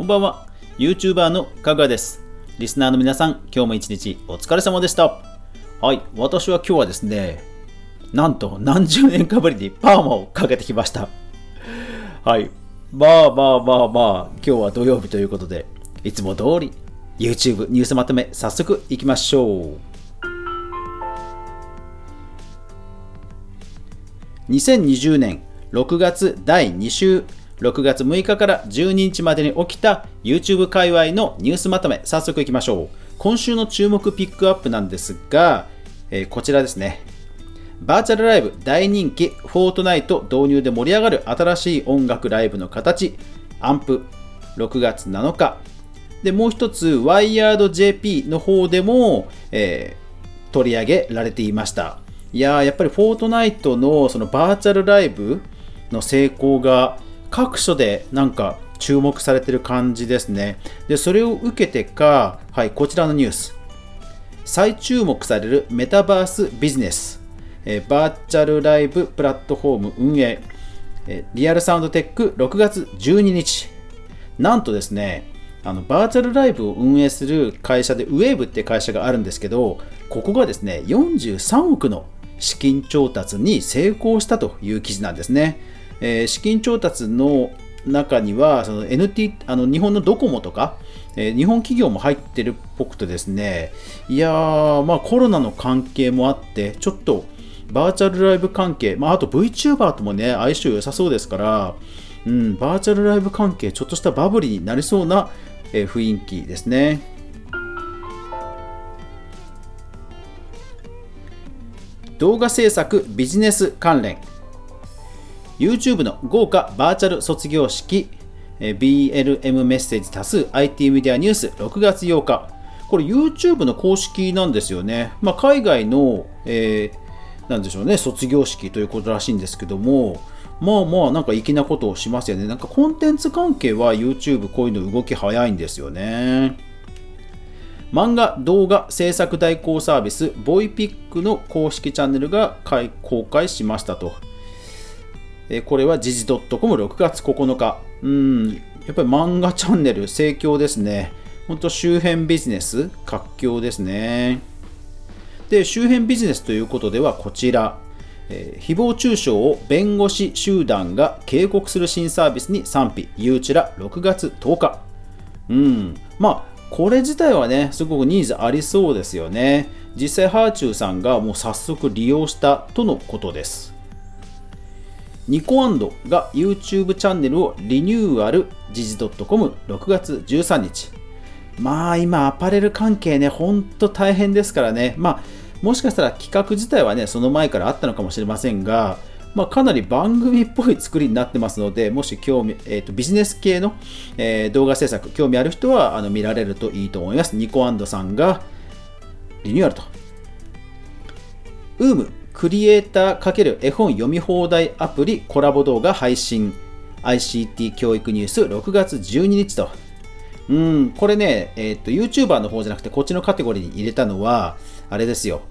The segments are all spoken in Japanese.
こんばんは。YouTuber のかぐわです。リスナーの皆さん、今日も一日お疲れ様でした。はい、私は今日はですね、なんと何十年かぶりにパーマをかけてきました。はい。まあまあまあまあ、今日は土曜日ということで、いつも通り YouTube ニュースまとめ、早速いきましょう。2020年6月第2週6月6日から12日までに起きた YouTube 界隈のニュースまとめ早速いきましょう。今週の注目ピックアップなんですが、えーこちらですね。バーチャルライブ大人気フォートナイト導入で盛り上がる新しい音楽ライブの形アンプ6月7日。でもう一つ WiredJP の方でも、えー取り上げられていました。いやーやっぱりフォートナイトのそのバーチャルライブの成功が各所でなんか注目されてる感じですね。でそれを受けてかはいこちらのニュース。再注目されるメタバースビジネス、えバーチャルライブプラットフォーム運営、えリアルサウンドテック6月12日。なんとですねあのバーチャルライブを運営する会社でウェーブって会社があるんですけどここがですね43億の資金調達に成功したという記事なんですね、えー資金調達の中にはその NT あの日本のドコモとか、えー日本企業も入ってるっぽくてですねいやーまあコロナの関係もあってちょっとバーチャルライブ関係、まあ、あと VTuber ともね相性良さそうですから、うん、バーチャルライブ関係ちょっとしたバブリになりそうな、えー雰囲気ですね。動画制作ビジネス関連。YouTube の豪華バーチャル卒業式 BLM メッセージ多数 IT メディアニュース6月8日。これ YouTube の公式なんですよね、まあ、海外の、えーなんでしょうね卒業式ということらしいんですけども。まあまあなんか粋なことをしますよね。なんかコンテンツ関係は YouTube こういうの動き早いんですよね。漫画動画制作代行サービスボイピックの公式チャンネルが公開しましたと。えこれは時事 .com6 月9日。うん、やっぱり漫画チャンネル盛況ですね。ほんと周辺ビジネス活況ですね。で、周辺ビジネスということではこちら。えー誹謗中傷を弁護士集団が警告する新サービスに賛否、ゆうちら6月10日。うん、まあこれ自体はねすごくニーズありそうですよね実際ハーチューさんがもう早速利用したとのことですニコアンドが YouTube チャンネルをリニューアル時事 .com6 月13日まあ今アパレル関係ねほんと大変ですからねまあもしかしたら企画自体はねその前からあったのかもしれませんがまあ、かなり番組っぽい作りになってますので、もし興味、えーとビジネス系の、えー動画制作、興味ある人はあの見られるといいと思います。ニコアンドさんがリニューアルと。ウームクリエイター×絵本読み放題アプリコラボ動画配信 ICT 教育ニュース6月12日と。うん、これね、えっ、と、YouTuber の方じゃなくて、こっちのカテゴリーに入れたのは、あれですよ。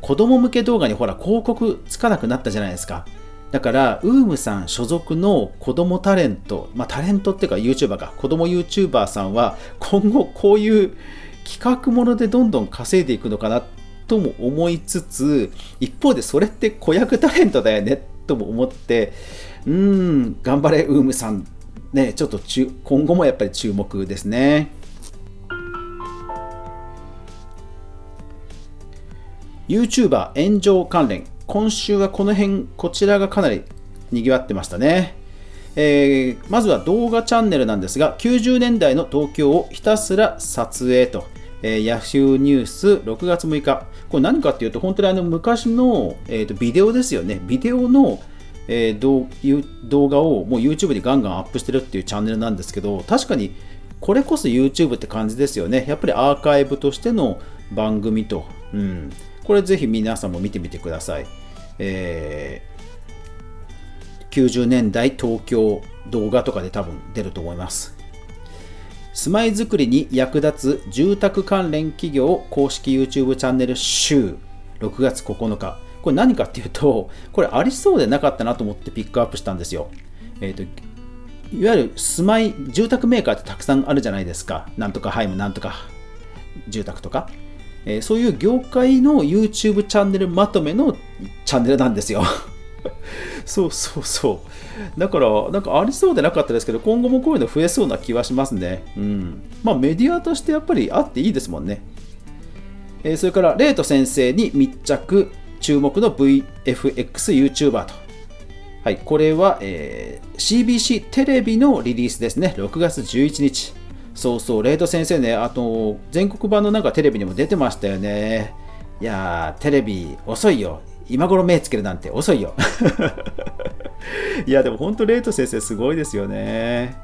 子供向け動画にほら、広告つかなくなったじゃないですか。だから、ウームさん所属の子供タレント、まあタレントっていうか YouTuber か、子供 YouTuber さんは、今後こういう企画ものでどんどん稼いでいくのかなってとも思いつつ、一方でそれって子役タレントだよねとも思って、うん、頑張れ、ウームさん。ね、ちょっと今後もやっぱり注目ですね。YouTuber 炎上関連。今週はこの辺、こちらがかなり賑わってましたね。えーまずは動画チャンネルなんですが、90年代の東京をひたすら撮影と、えー、ヤフーニュース6月6日。これ何かっていうと、本当にあの昔の、えーとビデオですよね。ビデオの、えー動ゆ動画をもう YouTube にガンガンアップしてるっていうチャンネルなんですけど、確かにこれこそ YouTube って感じですよね。やっぱりアーカイブとしての番組と。うん、これぜひ皆さんも見てみてください。えー90年代東京動画とかで多分出ると思います。住まいづくりに役立つ住宅関連企業公式 YouTube チャンネル週6月9日。これ何かっていうと、これありそうでなかったなと思ってピックアップしたんですよ。えっ、と、いわゆる住まい住宅メーカーってたくさんあるじゃないですかなんとかハイムなんとか住宅とか、えー、そういう業界の YouTube チャンネルまとめのチャンネルなんですよそうそうそうだからなんかありそうでなかったですけど今後もこういうの増えそうな気はしますねうんまあメディアとしてやっぱりあっていいですもんねえー、それからレート先生に密着注目の VFXYouTuber とはい、これは、えー、CBC テレビのリリースですね、6月11日。そうそう、レイト先生ね、あと、全国版のなんかテレビにも出てましたよね。いやー、テレビ遅いよ。今頃目つけるなんて遅いよ。いや、でも本当、レイト先生すごいですよね。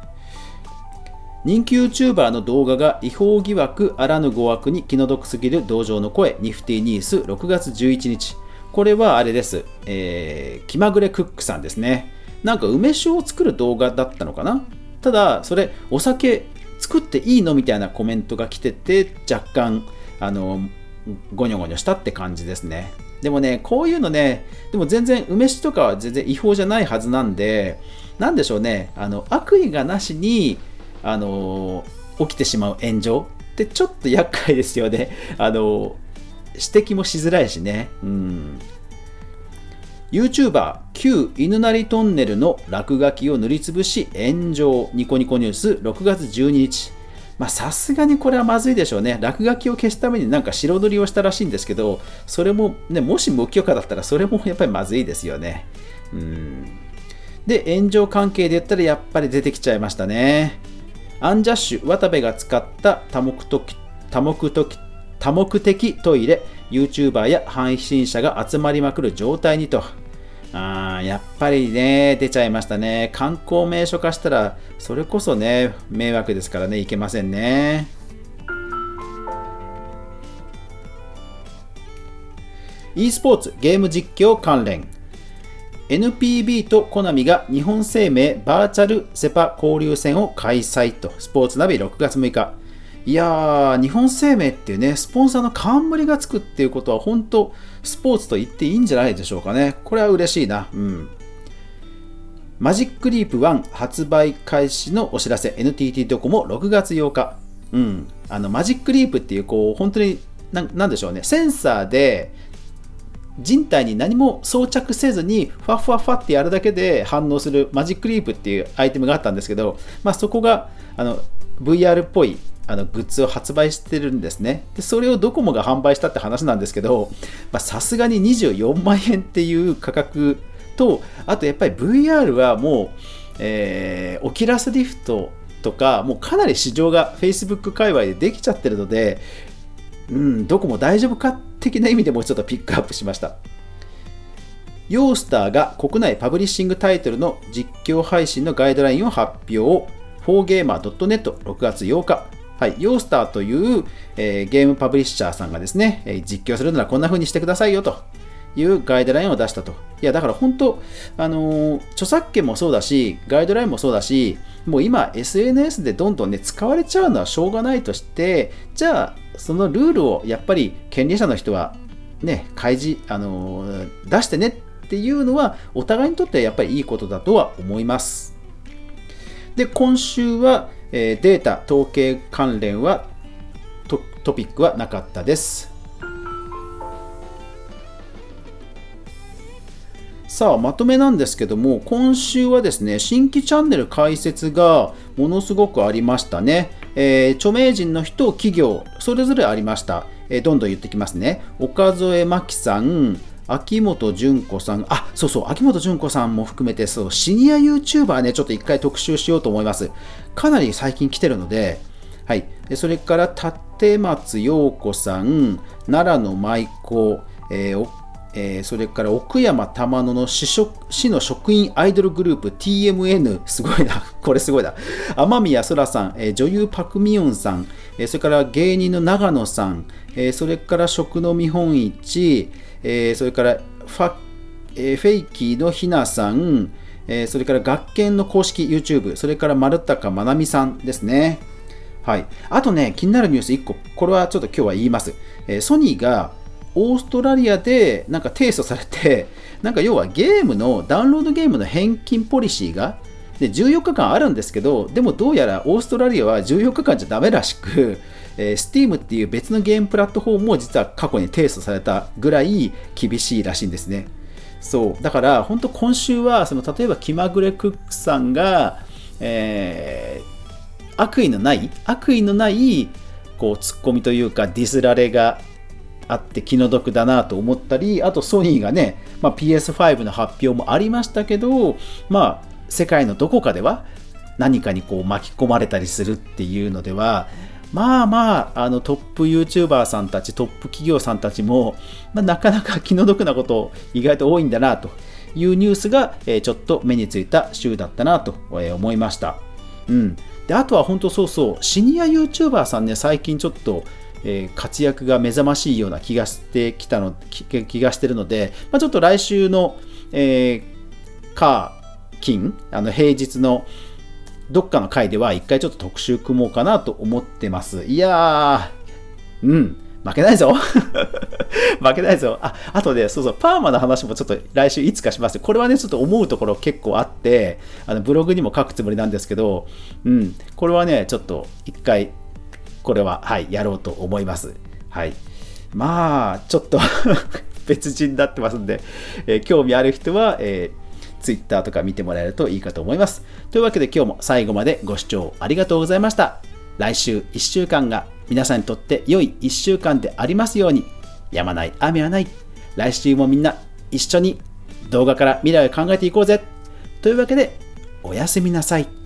人気 YouTuber の動画が違法疑惑あらぬ誤惑に気の毒すぎる同情の声ニフティニース6月11日これはあれです。えー、気まぐれクックさんですね。なんか梅酒を作る動画だったのかな？ただ、それ、お酒作っていいの？みたいなコメントが来てて、若干、あの、ゴニョゴニョしたって感じですね。でもね、こういうのね、でも全然、梅酒とかは全然違法じゃないはずなんで、なんでしょうね、あの悪意がなしに、あの起きてしまう炎上ってちょっと厄介ですよね。あの指摘もしづらいしね。うん。YouTuber 旧犬鳴トンネルの落書きを塗りつぶし炎上ニコニコニュース6月12日まあさすがにこれはまずいでしょうね。落書きを消すためになんか白塗りをしたらしいんですけどそれもねもし無許可だったらそれも やっぱりまずいですよね。うん。で炎上関係で言ったらやっぱり出てきちゃいましたね。アンジャッシュ渡部が使った多目的多目的多目的トイレ YouTuber や配信者が集まりまくる状態にと。あやっぱりね出ちゃいましたね。観光名所化したらそれこそね迷惑ですからねいけませんね。e スポーツゲーム実況関連。NPB とコナミが日本生命バーチャルセパ交流戦を開催と。スポーツナビ6月6日。いやー、日本生命っていうね、スポンサーの冠がつくっていうことは、本当スポーツと言っていいんじゃないでしょうかね。これは嬉しいな。うん。 Magic Leap 1発売開始のお知らせ、NTT ドコモ6月8日。うん。あの、 Magic Leap っていう、こう、本当にな、なんでしょうね、センサーで、人体に何も装着せずにファファファってやるだけで反応する Magic Leap っていうアイテムがあったんですけど、まあ、そこがあの VR っぽいあのグッズを発売してるんですね。で、それをドコモが販売したって話なんですけど、さすがに24万円っていう価格と、あとやっぱり VR はもう、えー、オキラスリフトとか、もうかなり市場が Facebook 界隈でできちゃってるので、うん、どこも大丈夫か的な意味でもうちょっとピックアップしました。ヨースターが国内パブリッシングタイトルの実況配信のガイドラインを発表。4gamer.net6 月8日。はい、ヨースターという、えー、ゲームパブリッシャーさんがですね、え、実況するならこんな風にしてくださいよというガイドラインを出したと。いや、だから本当、あのー、著作権もそうだし、ガイドラインもそうだし、もう今 SNS でどんどんね、使われちゃうのはしょうがないとして、じゃあ、そのルールをやっぱり権利者の人はね、開示、あのー、出してねっていうのは、お互いにとってやっぱりいいことだとは思います。で、今週は、えー、データ、統計関連はトトピックはなかったです。さあ、まとめなんですけども、今週はですね、新規チャンネル開設がものすごくありましたね。えー、著名人の人、企業、それぞれありました。えー、どんどん言ってきますね。岡添真紀さん、秋元純子さん、あ、そうそう、秋元純子さんも含めて、そう、シニア YouTuber ね、ちょっと一回特集しようと思います。かなり最近来てるので、はい。それから、立松陽子さん、奈良の舞子、えーえー、それから奥山玉野の市市の職員アイドルグループ TMN、すごいな、これすごいな、天宮空さん、えー、女優パク・ミヨンさん、えー、それから芸人の長野さん、えそれから食の見本市、えそれからファ、えフェイキーのひなさん、えそれから学研の公式 YouTube、それから丸高まなみさんですね。はい。あとね、気になるニュース1個、これはちょっと今日は言います。えソニーがオーストラリアでなんか提訴されて、なんか要はゲームの、ダウンロードゲームの返金ポリシーが、で14日間あるんですけどでもどうやらオーストラリアは14日間じゃダメらしく、えー、Steam っていう別のゲームプラットフォームも実は過去に提訴されたぐらい厳しいらしいんですね。そう。だから本当今週はその例えば気まぐれクックさんが、えー、悪意のない悪意のないこうツッコミというかディスられがあって気の毒だなと思ったりあとソニーがね、まあ、PS5 の発表もありましたけどまあ世界のどこかでは何かにこう巻き込まれたりするっていうのではまあまああのトップ YouTuber さんたちトップ企業さんたちも、まあ、なかなか気の毒なこと意外と多いんだなというニュースが、えー、ちょっと目についた週だったなと思いました。うん、であとは本当そうそうシニア YouTuber さんね最近ちょっとえ、活躍が目覚ましいような気がしてきたの気がしてるので、まあ、ちょっと来週の、えー、カー金あの平日のどっかの回では一回ちょっと特集組もうかなと思ってます。いやー、うん、負けないぞ 負けないぞ。あ、あとで、そうそう、パーマの話もちょっと来週いつかします。これはね、ちょっと思うところ結構あって、あのブログにも書くつもりなんですけど、うん、これはね、ちょっと一回これは、はい、やろうと思います。はい。まあ、ちょっと 別人になってますんで、えー、興味ある人は、えー、Twitter とか見てもらえるといいかと思います。というわけで今日も最後までご視聴ありがとうございました。来週1週間が皆さんにとって良い1週間でありますように。やまない雨はない。来週もみんな一緒に動画から未来を考えていこうぜ。というわけで、おやすみなさい。